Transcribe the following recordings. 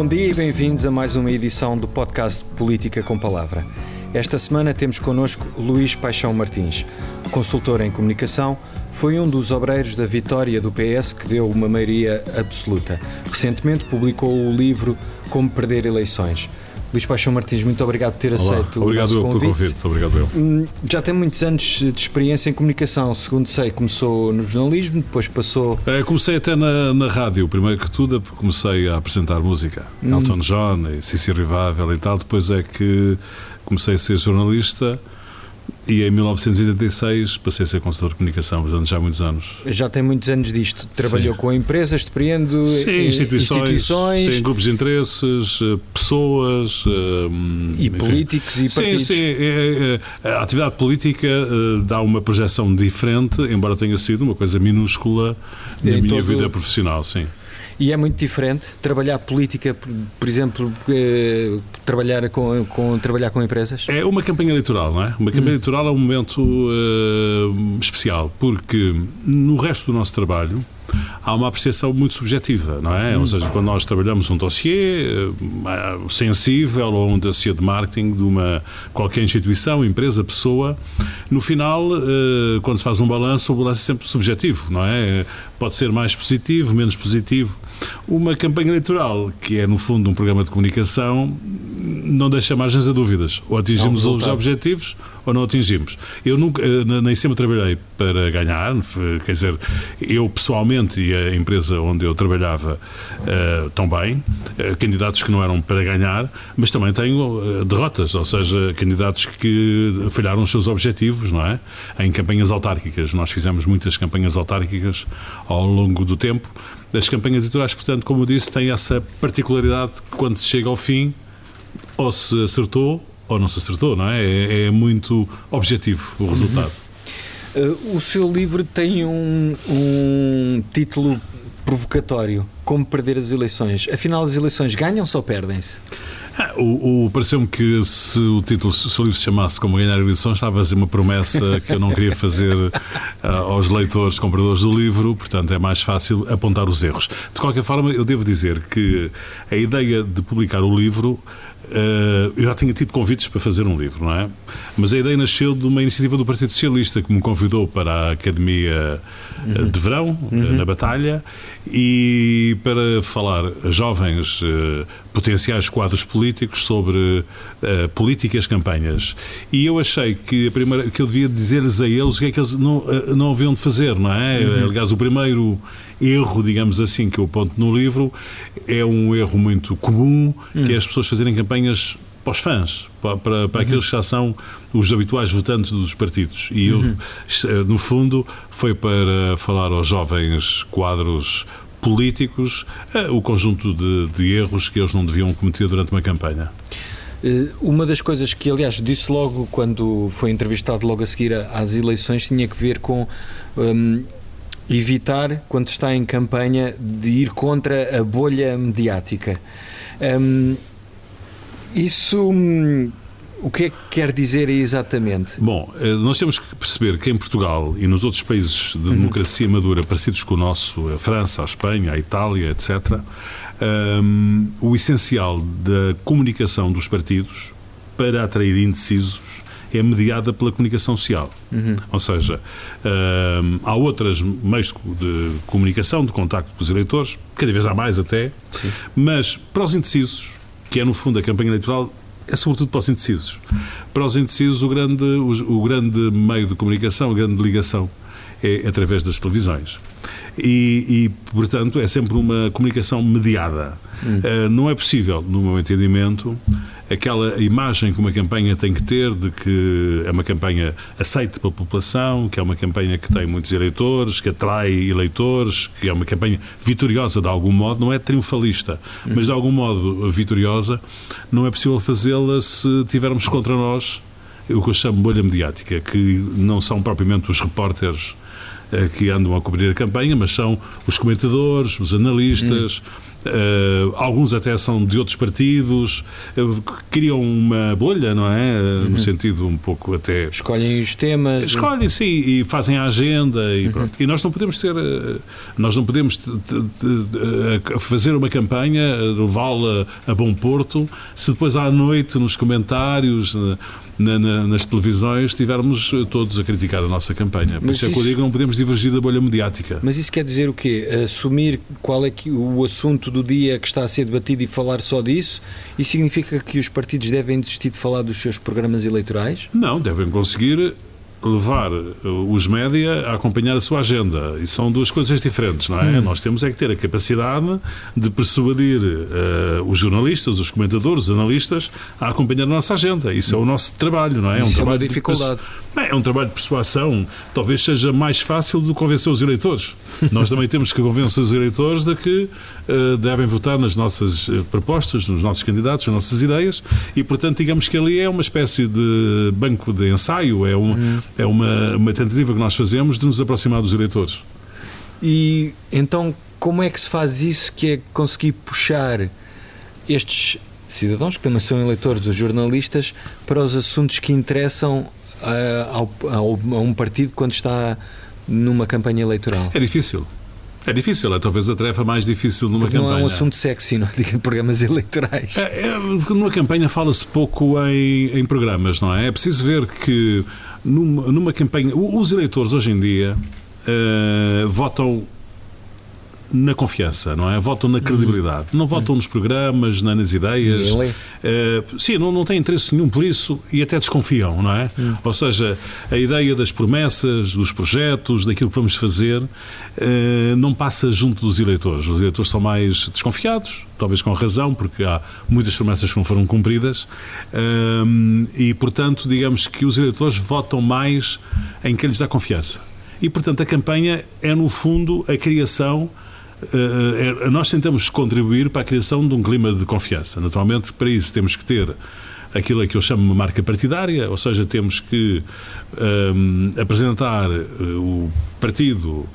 Bom dia e bem-vindos a mais uma edição do podcast Política com Palavra. Esta semana temos connosco Luís Paixão Martins, consultor em comunicação, foi um dos obreiros da vitória do PS que deu uma maioria absoluta. Recentemente publicou o livro Como Perder Eleições. Luís Paixão Martins, muito obrigado por ter Olá, aceito obrigado o nosso pelo convite. convite. Obrigado eu. Hum, Já tem muitos anos de experiência em comunicação. Segundo sei, começou no jornalismo, depois passou. Eh, comecei até na, na rádio, primeiro que tudo, comecei a apresentar música. Hum. Elton John, Cici Rivável e tal. Depois é que comecei a ser jornalista e em 1986 passei a ser consultor de comunicação, portanto já há muitos anos. Já tem muitos anos disto. Trabalhou Sim. com empresas, depreendo Sim, eh, instituições, instituições sim, grupos de interesses, eh, pessoas eh, e enfim. políticos e Sim, partidos. sim. é- é- a atividade política eh, dá uma projeção diferente, embora tenha sido uma coisa minúscula na minha todo- vida profissional, sim. E é muito diferente trabalhar política, por, por exemplo, eh, trabalhar com, com- trabalhar com empresas? É uma campanha eleitoral, não é? Uma campanha eleitoral é um momento eh, especial, porque no resto do nosso trabalho há uma apreciação muito subjetiva, não é? Ou seja, quando nós trabalhamos um dossiê eh, sensível ou um dossiê de marketing de uma qualquer instituição, empresa, pessoa, no final, eh, quando se faz um balanço, o balanço é sempre subjetivo, não é? Pode ser mais positivo, menos positivo. Uma campanha eleitoral, que é no fundo um programa de comunicação, não deixa margens a dúvidas. Ou atingimos Não, os objetivos ou não atingimos. Eu nunca, eh, nem sempre trabalhei para ganhar, quer dizer, eu pessoalmente e a empresa onde eu trabalhava eh, também, eh, candidatos que não eram para ganhar, mas também tenho eh, derrotas, ou seja, candidatos que falharam os seus objetivos, não é? Em campanhas autárquicas. Nós fizemos muitas campanhas autárquicas ao longo do tempo. As campanhas eleitorais, portanto, como eu disse, têm essa particularidade que quando se chega ao fim, ou se acertou ou não se acertou, não é? É, é muito objetivo o resultado. Eh, o seu livro tem um, um título provocatório: Como Perder as Eleições. Afinal, as eleições ganham-se ou perdem-se? O, o- Pareceu-me que se o título, se o livro se chamasse Como Ganhar Eleições, estava a fazer uma promessa que eu não queria fazer ah, aos leitores, compradores do livro, portanto é mais fácil apontar os erros. De qualquer forma, eu devo dizer que a ideia de publicar o livro. ah, eu já tinha tido convites para fazer um livro, não é? Mas a ideia nasceu de uma iniciativa do Partido Socialista que me convidou para a Academia ah, de Verão, ah, na Batalha, e para falar a jovens eh, potenciais quadros políticos sobre eh, políticas, campanhas. E eu achei que, a primeira, que eu devia dizer-lhes a eles o que é que eles não, eh, não haviam de fazer, não é? Aliás, o primeiro erro, digamos assim, que eu aponto no livro é um erro muito comum, que é as pessoas fazerem campanhas para os fãs, para, para, para aqueles que já são os habituais votantes dos partidos. E eu, eh, no fundo, foi para falar aos jovens quadros políticos eh, o conjunto de, de erros que eles não deviam cometer durante uma campanha. Eh, Uma das coisas que, aliás, disse logo quando foi entrevistado logo a seguir às eleições tinha que ver com hum, evitar, quando está em campanha, de ir contra a bolha mediática. Hum, isso hum, o que é que quer dizer exatamente? Bom, eh, nós temos que perceber que em Portugal e nos outros países de democracia madura parecidos com o nosso, a França, a Espanha, a Itália, etc., hum, o essencial da comunicação dos partidos para atrair indecisos é mediada pela comunicação social. Ou seja, hum, há outras meios de comunicação, de contacto com os eleitores, cada vez há mais até, mas para os indecisos, que é no fundo a campanha eleitoral, é sobretudo para os indecisos. Para os indecisos, o grande, o, o grande meio de comunicação, a grande ligação é através das televisões. E, e, portanto, é sempre uma comunicação mediada. Uh, não é possível, no meu entendimento, aquela imagem que uma campanha tem que ter de que é uma campanha aceite pela população, que é uma campanha que tem muitos eleitores, que atrai eleitores, que é uma campanha vitoriosa de algum modo, não é triunfalista, mas de algum modo vitoriosa, não é possível fazê-la se tivermos contra nós o que eu chamo bolha mediática, que não são propriamente os repórteres que andam a cobrir a campanha, mas são os comentadores, os analistas. Hum Uh, alguns até são de outros partidos, uh, criam uma bolha, não é? Uh, uhum. No sentido um pouco até. Escolhem os temas. Escolhem, sim, e fazem a agenda e uhum. pronto. E nós não podemos ter. Nós não podemos fazer uma campanha, levá-la a bom porto, se depois à noite nos comentários na, na, nas televisões estivermos eh, todos a criticar a nossa campanha. Por isso é que eu digo não podemos divergir da bolha mediática. Mas isso quer dizer o quê? Assumir qual é que, o assunto do dia que está a ser debatido e falar só disso? Isso significa que os partidos devem desistir de falar dos seus programas eleitorais? Não, devem conseguir levar eh, os média a acompanhar a sua agenda. E são duas coisas diferentes, não é? Hum. Nós temos é que ter a capacidade de persuadir uh, os jornalistas, os comentadores, os analistas a acompanhar a nossa agenda. Isso é o nosso trabalho, não é? É um trabalho é uma dificuldade. De, é um trabalho de persuasão. Talvez seja mais fácil de convencer os eleitores. Nós também temos que convencer os eleitores de que uh, devem votar nas nossas propostas, nos nossos candidatos, nas nossas ideias e, portanto, digamos que ali é uma espécie de banco de ensaio, é um, hum é uma, uma tentativa que nós fazemos de nos aproximar dos eleitores. E então, como é que se faz isso que é conseguir puxar estes cidadãos, que também são eleitores, os jornalistas, para os assuntos que interessam a, ao, ao, a um partido quando está numa campanha eleitoral? É difícil. É difícil, é talvez a tarefa mais difícil numa Porque campanha. Não é um assunto sexy, não é? programas eleitorais. É, é, numa campanha fala-se pouco em, em programas, não é? É preciso ver que numa, numa campanha. Os eleitores hoje em dia uh, votam na confiança, não é? Votam na credibilidade. Não votam nos programas, nem nas ideias. Uh, sim, não, não têm interesse nenhum por isso e até desconfiam, não é? Hum. Ou seja, a ideia das promessas, dos projetos, daquilo que vamos fazer, uh, não passa junto dos eleitores. Os eleitores são mais desconfiados, talvez com razão, porque há muitas promessas que não foram cumpridas, uh, e, portanto, digamos que os eleitores votam mais em quem lhes dá confiança. E, portanto, a campanha é, no fundo, a criação Uh, nós tentamos contribuir para a criação de um clima de confiança. Naturalmente, para isso temos que ter aquilo que eu chamo uma marca partidária, ou seja, temos que um, apresentar o partido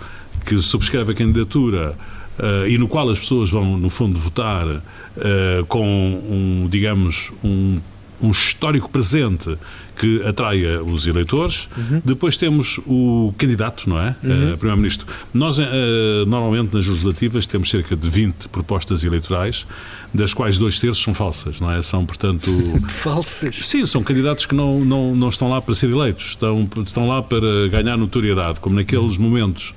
que subscreve a candidatura uh, e no qual as pessoas vão, no fundo, votar uh, com um, digamos, um, um histórico presente que atraia os eleitores. Uhum. Depois temos o candidato, não é? Uhum. Uh, Primeiro-Ministro. Nós, normalmente, nas legislativas, temos cerca de 20 propostas eleitorais, das quais dois terços são falsas, não é? São, portanto. falsas? Sim, são candidatos que não, não, não estão lá para ser eleitos, estão, estão lá para ganhar notoriedade, como naqueles momentos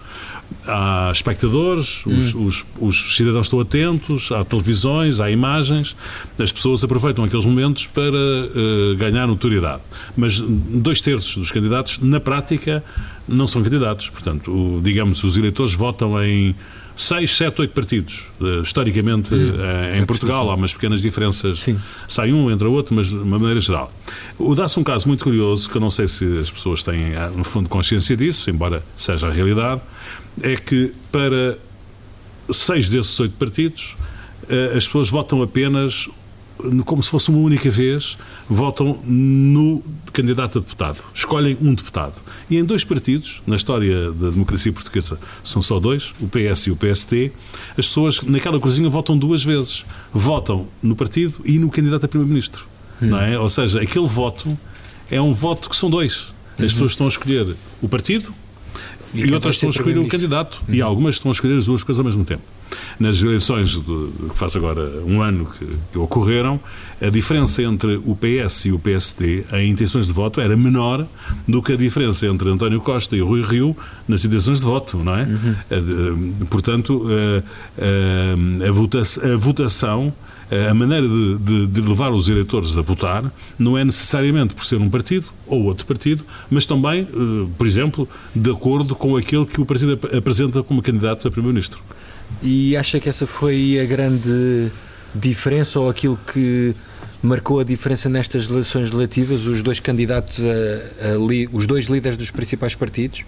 há espectadores, hum. os, os, os, cidadãos estão atentos, há televisões, há imagens, as pessoas aproveitam aqueles momentos para uh, ganhar notoriedade. Mas dois terços dos candidatos, na prática, não são candidatos. Portanto, o, digamos, os eleitores votam em seis, sete, oito partidos. Uh, historicamente, hum, uh, em Portugal há umas pequenas diferenças. Sim. Sai um, entra outro, mas de uma maneira geral. O dá-se um caso muito curioso, que eu não sei se as pessoas têm, no fundo, consciência disso, embora seja a realidade é que para seis desses oito partidos eh, as pessoas votam apenas como se fosse uma única vez, votam no candidato a deputado. Escolhem um deputado. E em dois partidos, na história da democracia portuguesa, são só dois, o PS e o PST, as pessoas naquela cozinha votam duas vezes. Votam no partido e no candidato a primeiro-ministro. Hum. Não é? Ou seja, aquele voto é um voto que são dois. As uhum. pessoas estão a escolher o partido e, e outras estão a escolher o candidato. Uhum. E algumas estão a escolher as duas coisas ao mesmo tempo. Nas eleições do, que faz agora um ano que, que, ocorreram, a diferença entre o PS e o PSD em intenções de voto era menor do que a diferença entre António Costa e Rui Rio nas intenções de voto, não é? Uhum. Eh, portanto, a, eh, a, a, votação, a votação a maneira de, de, de, levar os eleitores a votar não é necessariamente por ser um partido ou outro partido, mas também, eh, por exemplo, de acordo com aquele que o partido apresenta como candidato a Primeiro-Ministro. E acha que essa foi a grande diferença ou aquilo que marcou a diferença nestas eleições legislativas, os dois candidatos, a, a li, os dois líderes dos principais partidos?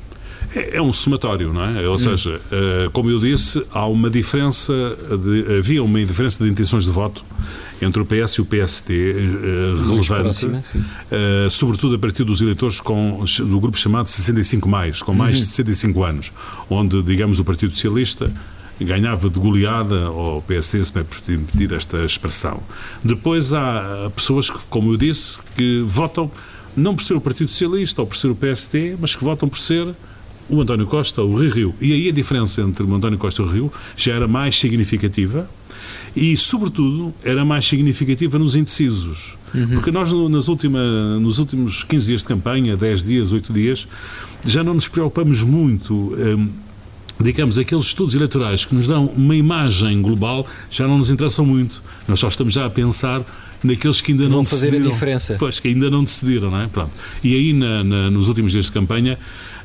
É, é um somatório, não é? Ou hum. seja, uh, como eu disse, há uma diferença, de, havia uma diferença de intenções de voto entre o PS e o PSD uh, relevante, próxima, uh, sobretudo a partir dos eleitores com, do grupo chamado 65 mais, com mais uhum. de 65 anos, onde, digamos, o Partido Socialista ganhava de goleada ao PSD, se me é permitir esta expressão. Depois há pessoas que, como eu disse, que votam não por ser o Partido Socialista ou por ser o PSD, mas que votam por ser o António Costa, o Rio Rio. E aí a diferença entre o António Costa e o Rio já era mais significativa e, sobretudo, era mais significativa nos indecisos. Uhum. Porque nós, nas última, nos últimos 15 dias de campanha, 10 dias, 8 dias, já não nos preocupamos muito. Hum, digamos, aqueles estudos eleitorais que nos dão uma imagem global já não nos interessam muito. Nós só estamos já a pensar naqueles que ainda Vão não fazer decidiram. a diferença. Pois, que ainda não decidiram, não é? Pronto. E aí, na, na, nos últimos dias de campanha,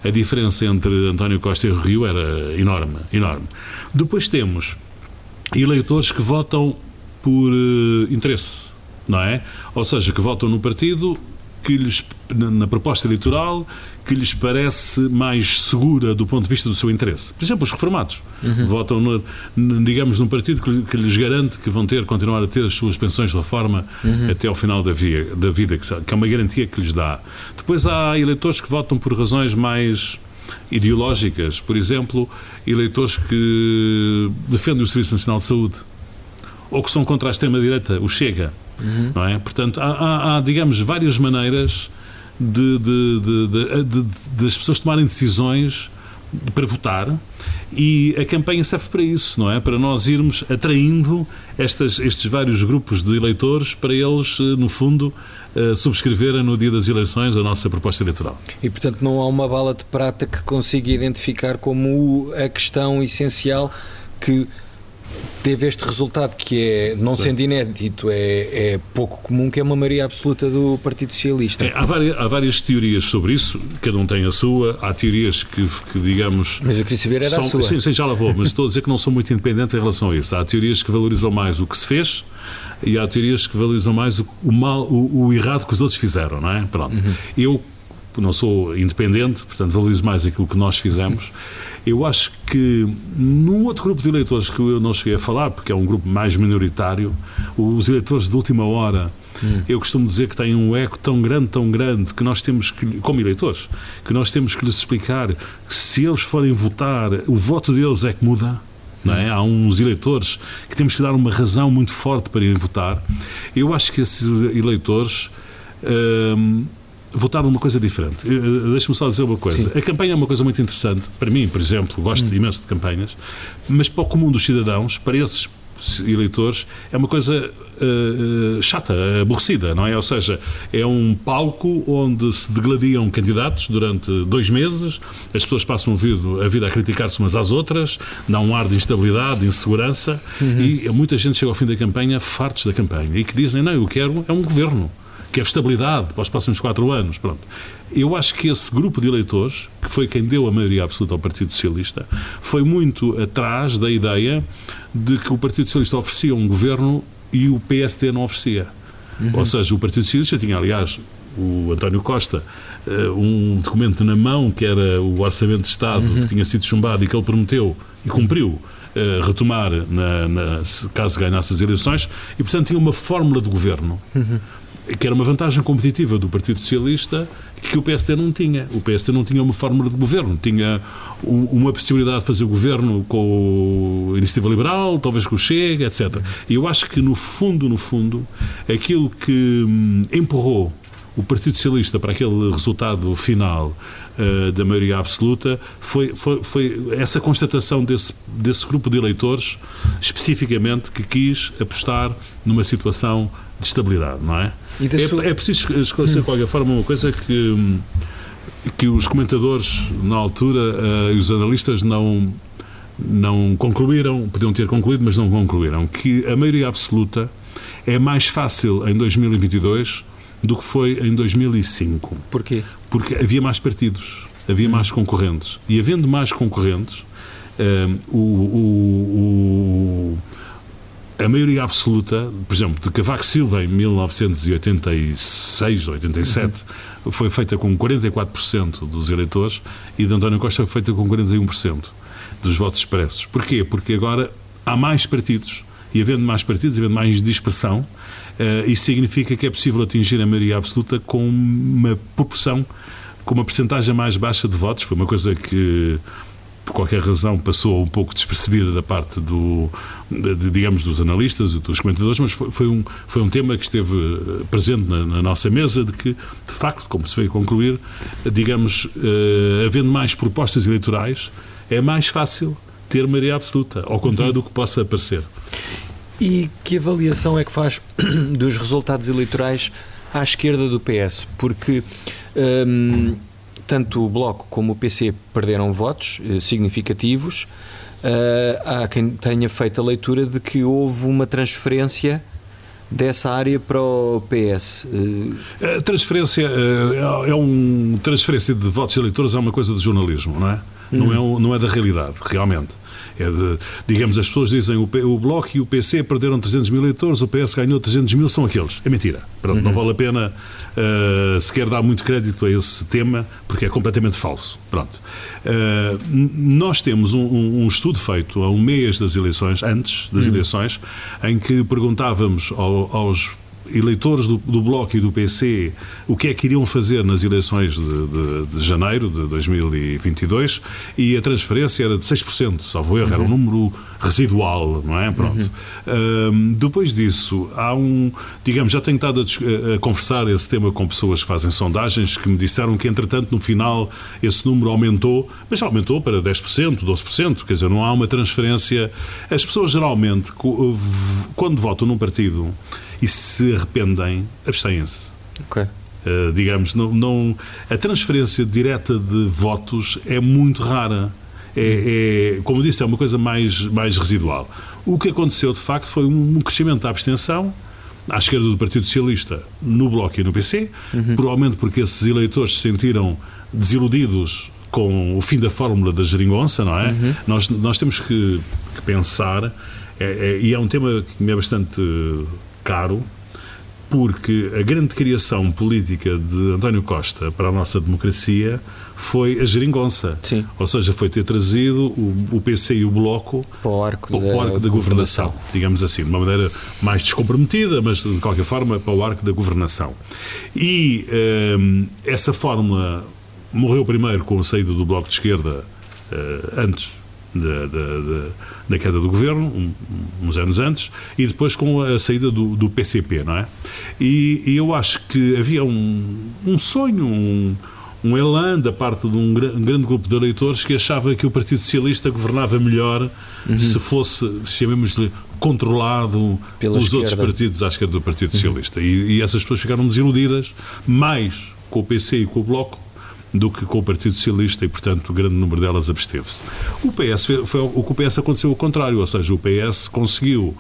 a diferença entre António Costa e o Rio era enorme, enorme. Depois temos eleitores que votam por uh, interesse, não é? Ou seja, que votam no partido que lhes, na proposta eleitoral que lhes parece mais segura do ponto de vista do seu interesse. Por exemplo, os reformados uhum. votam, no, digamos, num partido que, que, lhes garante que vão ter, continuar a ter as suas pensões de reforma uhum. até ao final da, via, da vida, que é uma garantia que lhes dá. Depois há eleitores que votam por razões mais ideológicas, por exemplo, eleitores que defendem o Serviço Nacional de Saúde ou que são contra a extrema-direita, o Chega. Uhum. Não é? Portanto, há, há, há, digamos, várias maneiras de, de, das pessoas tomarem decisões para votar e a campanha serve para isso, não é? Para nós irmos atraindo estas, estes vários grupos de eleitores para eles, eh, no fundo, uh, subscreverem no dia das eleições a nossa proposta eleitoral. E, portanto, não há uma bala de prata que consiga identificar como a questão essencial que teve este resultado que é, não Sim. sendo inédito, é, é, pouco comum, que é uma maioria absoluta do Partido Socialista. É, há, várias, há, várias, teorias sobre isso, cada um tem a sua, há teorias que, que digamos... Mas eu queria saber era são, a sua. Sim, sim, já lá vou, mas estou a dizer que não sou muito independente em relação a isso. Há teorias que valorizam mais o que se fez e há teorias que valorizam mais o, o mal, o, o, errado que os outros fizeram, não é? Pronto. Uhum. Eu não sou independente, portanto valorizo mais aquilo que nós fizemos. Eu acho que num outro grupo de eleitores que eu não cheguei a falar, porque é um grupo mais minoritário, os eleitores de última hora, hum. eu costumo dizer que têm um eco tão grande, tão grande, que nós temos que, como eleitores, que nós temos que lhes explicar que se eles forem votar, o voto deles é que muda. É? Há uns eleitores que temos que dar uma razão muito forte para irem votar. Eu acho que esses eleitores. Hum, votar numa coisa diferente. Eh, eh, deixa-me só dizer uma coisa. Sim. A campanha é uma coisa muito interessante. Para mim, por exemplo, gosto hum. imenso de campanhas, mas para o comum dos cidadãos, para esses eleitores, é uma coisa uh, chata, aborrecida, não é? Ou seja, é um palco onde se degladiam candidatos durante dois meses, as pessoas passam a vida, a, vida a criticar-se umas às outras, dá um ar de instabilidade, de insegurança, uhum. e muita gente chega ao fim da campanha fartos da campanha e que dizem: não, eu quero é um governo quer estabilidade para os próximos quatro anos. Pronto. Eu acho que esse grupo de eleitores, que foi quem deu a maioria absoluta ao Partido Socialista, foi muito atrás da ideia de que o Partido Socialista oferecia um governo e o PSD não oferecia. Uhum. Ou seja, o Partido Socialista tinha, aliás, o António Costa, eh, um documento na mão que era o Orçamento de Estado uhum. que tinha sido chumbado e que ele prometeu e cumpriu eh, retomar na, na, caso ganhasse as eleições e, portanto, tinha uma fórmula de governo. Uhum que era uma vantagem competitiva do Partido Socialista que o PSD não tinha. O PSD não tinha uma fórmula de governo, tinha uma possibilidade de fazer governo com a Iniciativa Liberal, talvez com o Chega, etc. E eu acho que, no fundo, no fundo, aquilo que hum, empurrou o Partido Socialista para aquele resultado final uh, da maioria absoluta foi, foi, foi, essa constatação desse, desse grupo de eleitores, especificamente, que quis apostar numa situação de estabilidade, não é? É, é, preciso esclarecer de qualquer forma uma coisa que, que os comentadores na altura e os analistas não, não concluíram, podiam ter concluído, mas não concluíram, que a maioria absoluta é mais fácil em 2022 do que foi em 2005. Porquê? Porque havia mais partidos, havia mais concorrentes. E havendo mais concorrentes, uh, o, o, o a maioria absoluta, por exemplo, de Cavaco Silva em 1986 ou 87 uhum. foi feita com 44% dos eleitores e de António Costa foi feita com 41% dos votos expressos. Porquê? Porque agora há mais partidos E havendo mais partidos, havendo mais dispersão, uh, isso significa que é possível atingir a maioria absoluta com uma proporção, com uma percentagem mais baixa de votos. Foi uma coisa que por qualquer razão passou um pouco despercebida da parte do, de, digamos, dos analistas e dos comentadores, mas foi, foi, um, foi um tema que esteve eh, presente na, na, nossa mesa de que, de facto, como se veio concluir, digamos, uh, havendo mais propostas eleitorais, é mais fácil ter maioria absoluta, ao contrário do que possa parecer. E que avaliação é que faz dos resultados eleitorais à esquerda do PS? Porque hum, tanto o Bloco como o PC perderam votos eh, significativos. Uh, há quem tenha feito a leitura de que houve uma transferência dessa área para o PS. A transferência é um transferência de votos eleitores é uma coisa de jornalismo, não é? Não, é, não é da realidade, realmente. É de, digamos, as pessoas dizem o, o Bloco e o PC perderam 300 mil eleitores, o PS ganhou 300 mil, são aqueles. É mentira. Uhum. Não vale a pena uh, sequer dar muito crédito a esse tema, porque é completamente falso. Pronto. Uh, nós temos um, um, um, estudo feito a um mês das eleições, antes das uhum. eleições, em que perguntávamos ao, aos eleitores do, do, Bloco e do PC o que é que iriam fazer nas eleições de, de, de janeiro de 2022 e a transferência era de 6%, salvo erro, uhum. era um número residual, não é? Pronto. Uhum. depois disso, há um, digamos, já tenho estado a, a, conversar esse tema com pessoas que fazem sondagens que me disseram que, entretanto, no final esse número aumentou, mas já aumentou para 10%, 12%, quer dizer, não há uma transferência. As pessoas geralmente, quando votam num partido, e se arrependem, abstêm-se. Ok. Uh, digamos, não, não, a transferência direta de votos é muito rara. É, é, como disse, é uma coisa mais, mais residual. O que aconteceu, de facto, foi um crescimento da abstenção à esquerda do Partido Socialista, no Bloco e no PC, uhum. provavelmente porque esses eleitores se sentiram desiludidos com o fim da fórmula da geringonça, não é? Uhum. Nós, nós temos que, que pensar, é, é, e é um tema que me é bastante caro, porque a grande criação política de António Costa para a nossa democracia foi a geringonça. Sim. Ou seja, foi ter trazido o, o PC e o Bloco para o arco, para o arco da, da governação, digamos assim, de uma maneira mais descomprometida, mas de qualquer forma para o arco da governação. E hum, essa fórmula morreu primeiro com a saída do Bloco de Esquerda, uh, antes da, da, da, queda do governo, um, uns anos antes, e depois com a saída do, do PCP, não é? E, e, eu acho que havia um, um sonho, um, um elan da parte de um, um, grande grupo de eleitores que achava que o Partido Socialista governava melhor uhum. se fosse, chamemos-lhe, controlado Pela pelos esquerda. outros partidos à esquerda do Partido uhum. Socialista. E, e essas pessoas ficaram desiludidas mais com o PC e com o Bloco do que com o Partido Socialista e, portanto, o grande número delas absteve-se. O PS foi, foi, o que o PS aconteceu ao contrário, ou seja, o PS conseguiu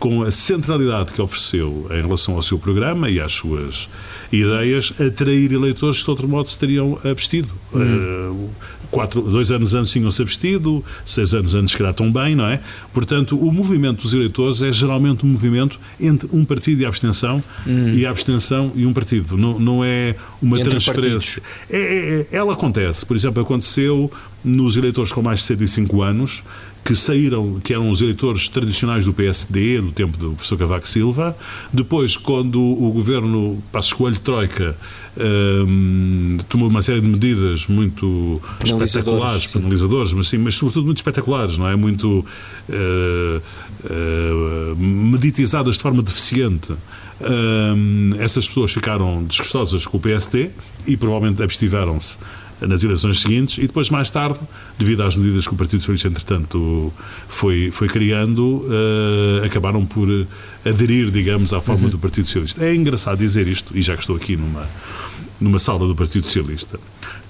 com a centralidade que ofereceu em relação ao seu programa e às suas ideias, atrair eleitores que de outro modo se teriam abstido. Uhum. Uh, quatro, dois anos antes tinham-se abstido, seis anos antes que era tão bem, não é? Portanto, o movimento dos eleitores é geralmente um movimento entre um partido e a abstenção uhum. e a abstenção e um partido. Não, não é uma entre transferência. É, é, é, ela acontece. Por exemplo, aconteceu nos eleitores com mais de 65 anos que saíram, que eram os eleitores tradicionais do PSD, no tempo do professor Cavaco Silva. Depois, quando o governo Passos Coelho Troika um, tomou uma série de medidas muito espetaculares, sim. penalizadoras, mas, sim, mas sobretudo muito espetaculares, não é? Muito uh, uh, meditizadas de forma deficiente. Um, essas pessoas ficaram desgostosas com o PSD e provavelmente abstiveram-se nas eleições seguintes e depois, mais tarde, devido às medidas que o Partido Socialista, entretanto, foi, foi criando, uh, acabaram por aderir, digamos, à forma uhum. do Partido Socialista. É engraçado dizer isto, e já que estou aqui numa, numa sala do Partido Socialista,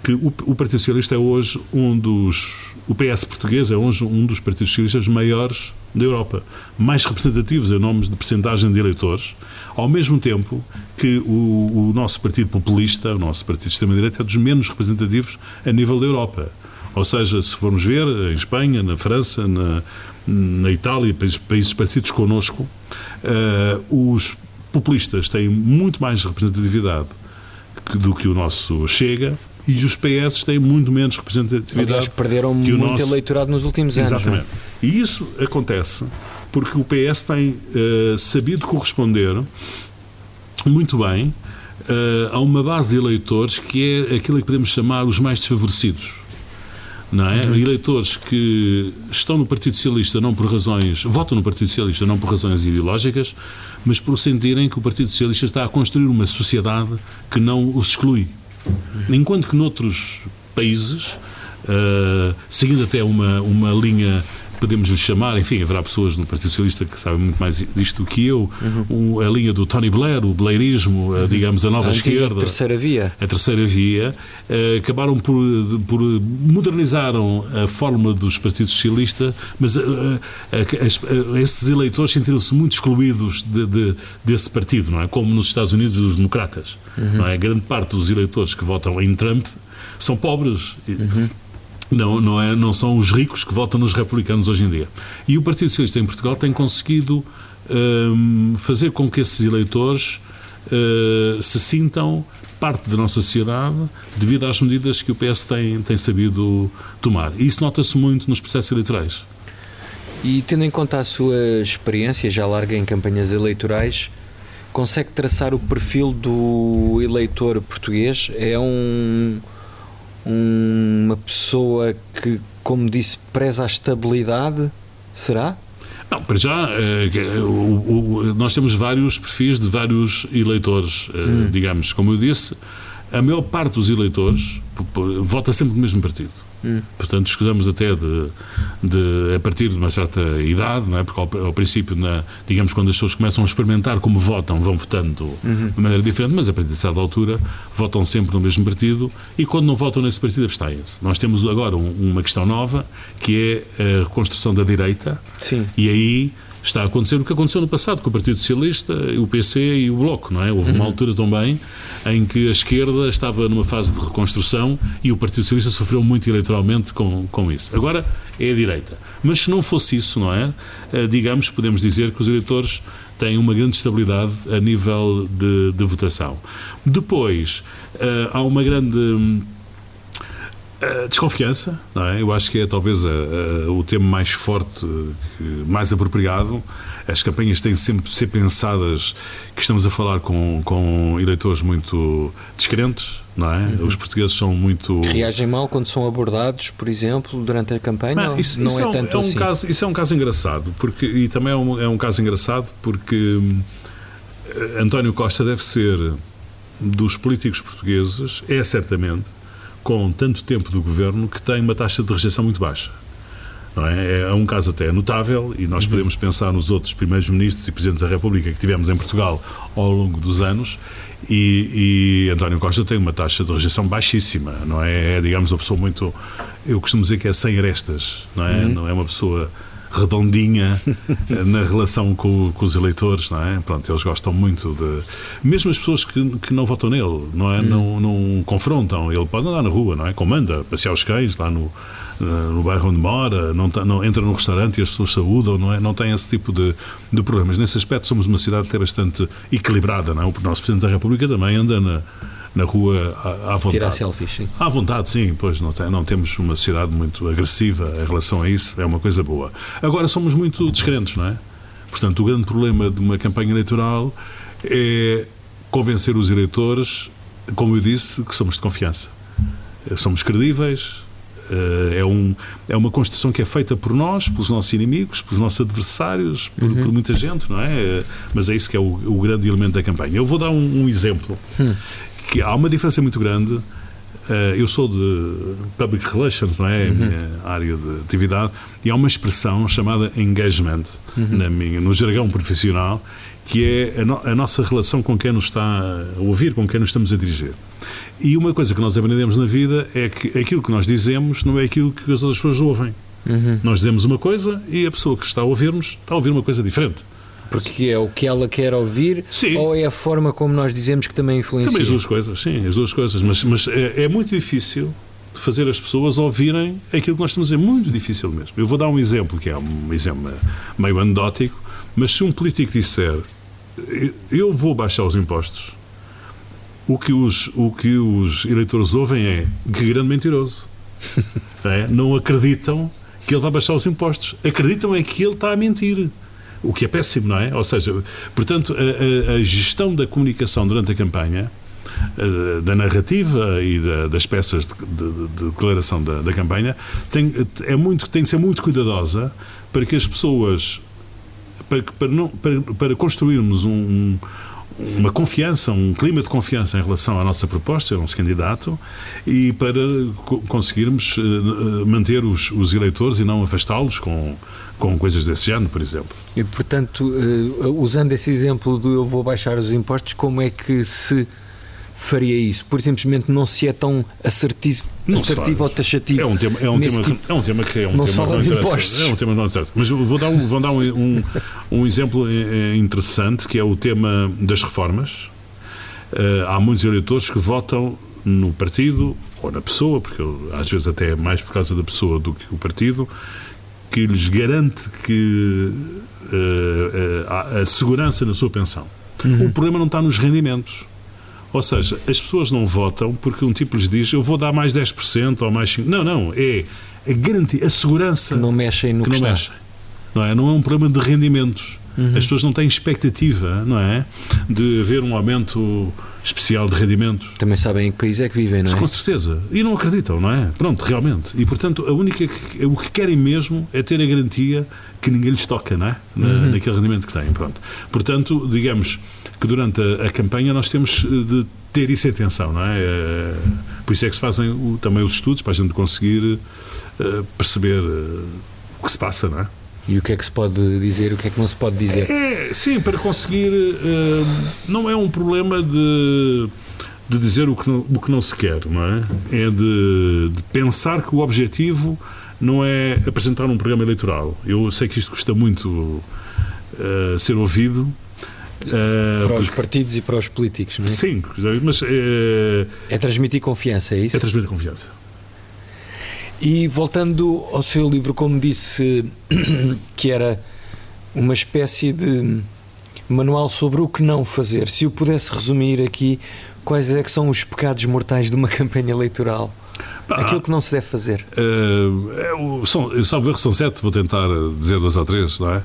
que o, o Partido Socialista é hoje um dos. O PS português é hoje um dos partidos socialistas maiores da Europa, mais representativos em nomes de percentagem de eleitores, ao mesmo tempo que o, o nosso partido populista, o nosso partido de extrema-direita, é dos menos representativos a nível da Europa. Ou seja, se formos ver, em Espanha, na França, na, na Itália, países, países parecidos connosco, uh, os populistas têm muito mais representatividade do que o nosso Chega e os PS têm muito menos representatividade. Aliás, perderam que muito nosso... eleitorado nos últimos anos. Exatamente. É? E isso acontece porque o PS tem uh, sabido corresponder muito bem uh, a uma base de eleitores que é aquilo que podemos chamar os mais desfavorecidos. Não é? Uhum. Eleitores que estão no Partido Socialista não por razões, votam no Partido Socialista não por razões ideológicas, mas por sentirem que o Partido Socialista está a construir uma sociedade que não os exclui. Uhum. Enquanto que noutros países, uh, seguindo até uma, uma linha podemos lhe chamar, enfim, haverá pessoas no Partido Socialista que sabem muito mais disto do que eu, uhum. um, a linha do Tony Blair, o blairismo, uhum. digamos, a nova a esquerda. A terceira via. A terceira via, uh, acabaram por, por modernizaram a forma dos partidos socialistas, mas uh, uh, esses eleitores sentiram-se muito excluídos de, de, desse partido, não é? Como nos Estados Unidos os democratas, uhum. não é? Grande parte dos eleitores que votam em Trump são pobres. Uhum. Não, não, é, não são os ricos que votam nos republicanos hoje em dia. E o Partido Socialista em Portugal tem conseguido um, fazer com que esses eleitores uh, se sintam parte da nossa sociedade devido às medidas que o PS tem, tem sabido tomar. E isso nota-se muito nos processos eleitorais. E tendo em conta a sua experiência já larga em campanhas eleitorais, consegue traçar o perfil do eleitor português? É um uma pessoa que, como disse, preza a estabilidade? Será? Não, para já, eh, o, nós temos vários perfis de vários eleitores, eh, hum. digamos. Como eu disse, a maior parte dos eleitores vota sempre no mesmo partido. Hum. Portanto, escusamos até de, de, a partir de uma certa idade, não é? porque ao, ao, princípio, na, digamos, quando as pessoas começam a experimentar como votam, vão votando uhum. de maneira diferente, mas a partir de certa altura votam sempre no mesmo partido e quando não votam nesse partido abstêm-se. Nós temos agora um, uma questão nova que é a reconstrução da direita Sim. e aí está a acontecer o que aconteceu no passado com o Partido Socialista, o PC e o Bloco, não é? Houve uma uhum. altura também em que a esquerda estava numa fase de reconstrução e o Partido Socialista sofreu muito eleitoralmente com, com isso. Agora é a direita. Mas se não fosse isso, não é? Eh, digamos, podemos dizer que os eleitores têm uma grande estabilidade a nível de, de votação. Depois, eh, há uma grande desconfiança, não é? Eu acho que é talvez a, a, o tema mais forte, que, mais apropriado. As campanhas têm sempre de ser pensadas que estamos a falar com, com eleitores muito descrentes, não é? Uhum. Os portugueses são muito. Que reagem mal quando são abordados, por exemplo, durante a campanha? Não, isso, não isso é, é, um, tanto é um assim. Caso, isso é um caso engraçado, porque, e também é um, é um caso engraçado porque hum, António Costa deve ser dos políticos portugueses, é certamente com tanto tempo do governo que tem uma taxa de rejeição muito baixa. Não é? é um caso até notável e nós uhum. podemos pensar nos outros primeiros ministros e presidentes da República que tivemos em Portugal ao longo dos anos e, e António Costa tem uma taxa de rejeição baixíssima, não é? É, digamos, uma pessoa muito. Eu costumo dizer que é sem arestas, não é? Uhum. Não é uma pessoa redondinha na relação com, com, os eleitores, não é? Pronto, eles gostam muito de. Mesmo as pessoas que, que não votam nele, não é? Hum. Não, não confrontam. Ele pode andar na rua, não é? Comanda, passear os cães lá no, no bairro onde mora, não, não entra no restaurante e as pessoas saúdam, não é? Não tem esse tipo de, de problemas. Nesse aspecto, somos uma cidade até bastante equilibrada, não é? O nosso Presidente da República também anda na na rua à, à vontade. Tirar selfies, sim. À vontade, sim, pois não, tem, não temos uma sociedade muito agressiva em relação a isso, é uma coisa boa. Agora somos muito descrentes, não é? Portanto, o grande problema de uma campanha eleitoral é convencer os eleitores, como eu disse, que somos de confiança. Somos credíveis, eh, é, um, é uma construção que é feita por nós, pelos nossos inimigos, pelos nossos adversários, por, uhum. por muita gente, não é? Mas é isso que é o, o grande elemento da campanha. Eu vou dar um, um exemplo. Hum que há uma diferença muito grande. Uh, eu sou de Public Relations, não é? A minha área de atividade, e há uma expressão chamada engagement uhum. na minha, no jargão profissional, que é a, no, a, nossa relação com quem nos está a ouvir, com quem nos estamos a dirigir. E uma coisa que nós aprendemos na vida é que aquilo que nós dizemos não é aquilo que as outras pessoas ouvem. Uhum. Nós dizemos uma coisa e a pessoa que está a ouvir-nos está a ouvir uma coisa diferente. Porque é o que ela quer ouvir sim. ou é a forma como nós dizemos que também influencia? Também as duas coisas, sim, as duas coisas. Mas, mas é, é muito difícil fazer as pessoas ouvirem aquilo que nós estamos a dizer. Muito difícil mesmo. Eu vou dar um exemplo que é um exemplo meio anedótico, mas se um político disser eu vou baixar os impostos, o que os, o que os eleitores ouvem é que grande mentiroso. é? Não acreditam que ele vai baixar os impostos. Acreditam é que ele está a mentir. O que é péssimo, não é? Ou seja, portanto, a, a, a gestão da comunicação durante a campanha eh, da narrativa e da, das peças de, de, de declaração da, da, campanha tem, é muito, tem de ser muito cuidadosa para que as pessoas para, para, não, para, para construirmos um, uma confiança, um clima de confiança em relação à nossa proposta, ao nosso candidato, e para conseguirmos eh, manter os, os eleitores e não afastá-los com, com coisas desse género, por exemplo. E, portanto, eh, usando esse exemplo do eu vou baixar os impostos, como é que se faria isso? Por simplesmente não se é tão assertivo, não assertivo ou taxativo. É um tema, é um tema, tipo, é um tema que é um não tema de impostos. É um tema não interessa. Mas vou dar, um, vou dar um, um, um exemplo eh, interessante que é o tema das reformas. Uh, há muitos eleitores que votam no partido ou na pessoa, porque às vezes até é mais por causa da pessoa do que o partido, que lhes garante que uh, uh, a segurança na sua pensão. Uhum. O problema não está nos rendimentos. Ou seja, as pessoas não votam porque um tipo lhes diz eu vou dar mais 10% ou mais 5%. Não, não. É a garantia, a segurança. Que não mexem no que, que não mexem. Não é? não é um problema de rendimentos. Uhum. As pessoas não têm expectativa, não é? De haver um aumento especial de rendimentos. Também sabem em que país é que vivem, não é? Com certeza. E não acreditam, não é? Pronto, realmente. E portanto, a única que, o que querem mesmo é ter a garantia que ninguém lhes toca, não é? Na, uhum. Naquele rendimento que têm. Pronto. Portanto, digamos que durante a, a, campanha nós temos eh, de ter isso em atenção, não é? Eh, por isso é que se fazem o, também os estudos para a gente conseguir uh, perceber uh, o que se passa, não é? E o que é que se pode dizer, o que é que não se pode dizer? É, sim, para conseguir. Uh, não é um problema de, de dizer o que, não, o que não se quer, não é? É de, de pensar que o objetivo não é apresentar um programa eleitoral. Eu sei que isto custa muito ser ouvido, Uh, para os partidos e para os políticos, não é? Sim, mas. Uh, é transmitir confiança, é isso? É transmitir confiança. E voltando ao seu livro, como disse que era uma espécie de manual sobre o que não fazer, se eu pudesse resumir aqui, quais é que são os pecados mortais de uma campanha eleitoral? Aquilo que não se deve fazer. Uh, é, são, salvo erro, são sete, vou tentar dizer dois ou três, não é?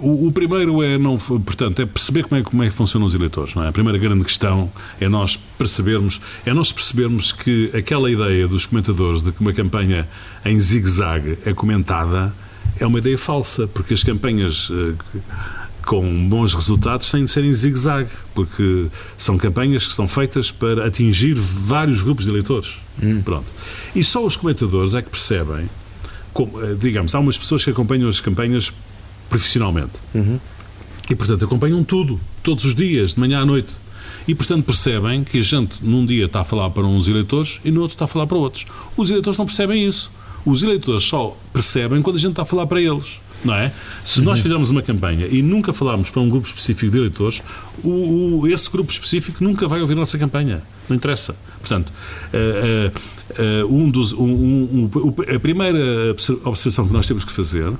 O, o, primeiro é não, portanto, é perceber como é, como é que funcionam os eleitores. Não é? A primeira grande questão é nós percebermos, é nós percebermos que aquela ideia dos comentadores de que uma campanha em zigue-zague é comentada é uma ideia falsa, porque as campanhas uh, com bons resultados têm de ser em zigue-zague, porque são campanhas que são feitas para atingir vários grupos de eleitores. Hum. Pronto. E só os comentadores é que percebem digamos, há umas pessoas que acompanham as campanhas profissionalmente. Uhum. E, portanto, acompanham tudo, todos os dias, de manhã à noite. E, portanto, percebem que a gente num dia está a falar para uns eleitores e no outro está a falar para outros. Os eleitores não percebem isso. Os eleitores só percebem quando a gente está a falar para eles. Não é? Se uhum. nós fizermos uma campanha e nunca falarmos para um grupo específico de eleitores, o, o, esse grupo específico nunca vai ouvir a nossa campanha. Não interessa. Portanto, uh, uh, um dos, um, um, a primeira observação que nós temos que fazer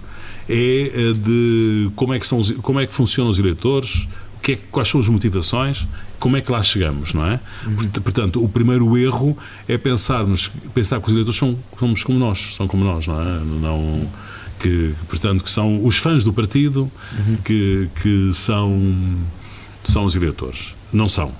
é de como é que, são os, como é que funcionam os eleitores, que é, quais são as motivações, como é que lá chegamos, não é? Uhum. Portanto, o primeiro erro é pensarmos, pensar que os eleitores são, somos como nós, são como nós, não é? Não, que, portanto, que são os fãs do partido uhum. que, que são, são os eleitores. Não são.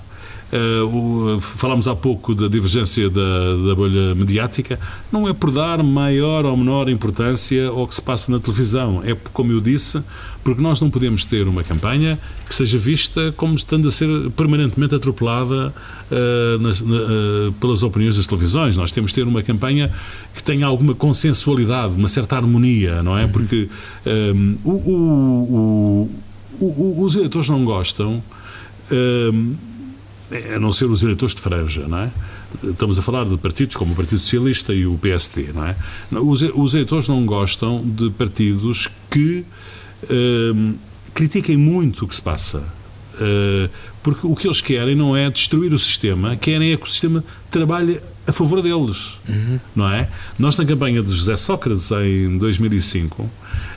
Uh, falámos há pouco da divergência da, da, bolha mediática, não é por dar maior ou menor importância ao que se passa na televisão, é como eu disse, porque nós não podemos ter uma campanha que seja vista como estando a ser permanentemente atropelada uh, na, uh, pelas opiniões das televisões. Nós temos de ter uma campanha que tenha alguma consensualidade, uma certa harmonia, não é? Uhum. Porque um, o, o, o, os eleitores não gostam. Um, a não ser os eleitores de franja, não é? Estamos a falar de partidos como o Partido Socialista e o PSD, não é? Os, os eleitores não gostam de partidos que uh, critiquem muito o que se passa. Uh, porque o que eles querem não é destruir o sistema, querem é que o sistema trabalhe a favor deles, uhum. não é? Nós na campanha de José Sócrates em 2005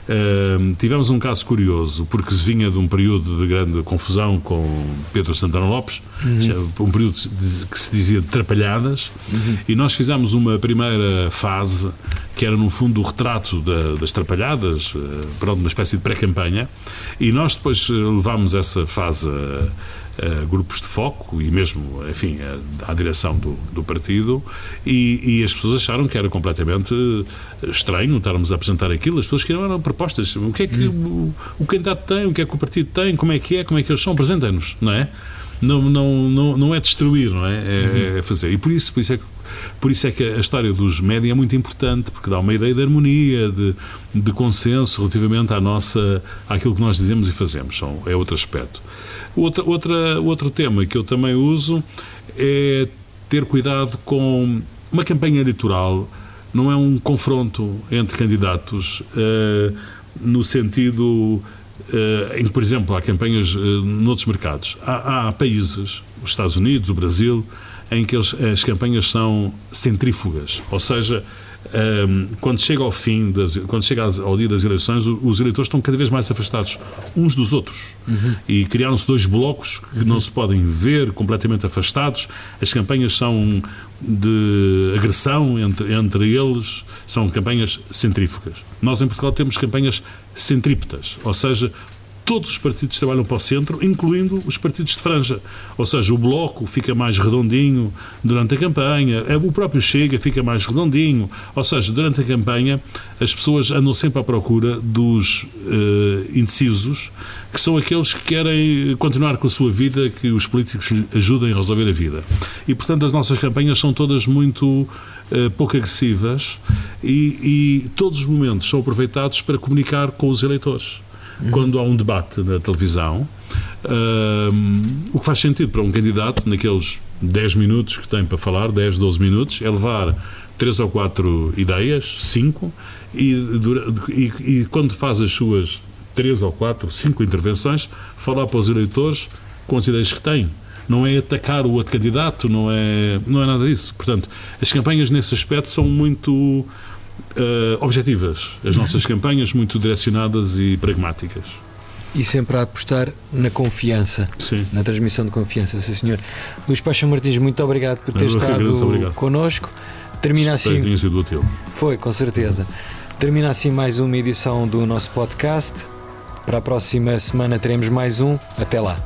Uh, tivemos um caso curioso, porque vinha de um período de grande confusão com Pedro Santana Lopes, uhum. um período que se dizia de trapalhadas, uhum. e nós fizemos uma primeira fase que era no fundo o retrato da, das trapalhadas, uh, pronto, uma espécie de pré-campanha, e nós depois levámos essa fase. Uh, Uh, grupos de foco e mesmo, enfim, à direção do, do partido, e, e, as pessoas acharam que era completamente estranho estarmos a apresentar aquilo. As pessoas queriam propostas. O que é que hum. o, o, candidato tem, o que é que o partido tem, como é que é, como é que eles são, apresentem-nos, não é? Não, não, não, não é destruir, não é? É, é fazer. E por isso, por isso é que por isso é que a história dos média é muito importante, porque dá uma ideia de harmonia, de, de consenso relativamente à nossa, àquilo que nós dizemos e fazemos. São, é outro aspecto. Outra, outra, outro tema que eu também uso é ter cuidado com uma campanha eleitoral não é um confronto entre candidatos uh, no sentido uh, em que, por exemplo, há campanhas uh, noutros mercados. Há, há, países, os Estados Unidos, o Brasil, em que eles, as campanhas são centrífugas, ou seja, um, quando chega ao fim, das, quando chega ao dia das eleições, os eleitores estão cada vez mais afastados uns dos outros. Uhum. E criaram-se dois blocos que uhum. não se podem ver, completamente afastados. As campanhas são de agressão entre, entre eles, são campanhas centrífugas. Nós em Portugal temos campanhas centrípetas, ou seja, todos os partidos trabalham para o centro, incluindo os partidos de franja. Ou seja, o Bloco fica mais redondinho durante a campanha, é, o próprio Chega fica mais redondinho. Ou seja, durante a campanha as pessoas andam sempre à procura dos uh, indecisos, que são aqueles que querem continuar com a sua vida, que os políticos ajudem a resolver a vida. E, portanto, as nossas campanhas são todas muito uh, pouco agressivas e, e todos os momentos são aproveitados para comunicar com os eleitores uhum. quando há um debate na televisão, o que faz sentido para um candidato, naqueles 10 minutos que tem para falar, 10, 12 minutos, é levar três ou quatro ideias, cinco, e, e, e quando faz as suas três ou quatro, cinco intervenções, falar para os eleitores com as ideias que tem. Não é atacar o outro candidato, não é, não é nada disso. Portanto, as campanhas nesse aspecto são muito uh, objetivas, as nossas campanhas muito direcionadas e pragmáticas. E sempre a apostar na confiança, sim. na transmissão de confiança, sim senhor. Luís Paixão Martins, muito obrigado por ter Eu estado connosco. Termina assim. sido útil. Foi, com certeza. Termina assim mais uma edição do nosso podcast. Para a próxima semana teremos mais um. Até lá.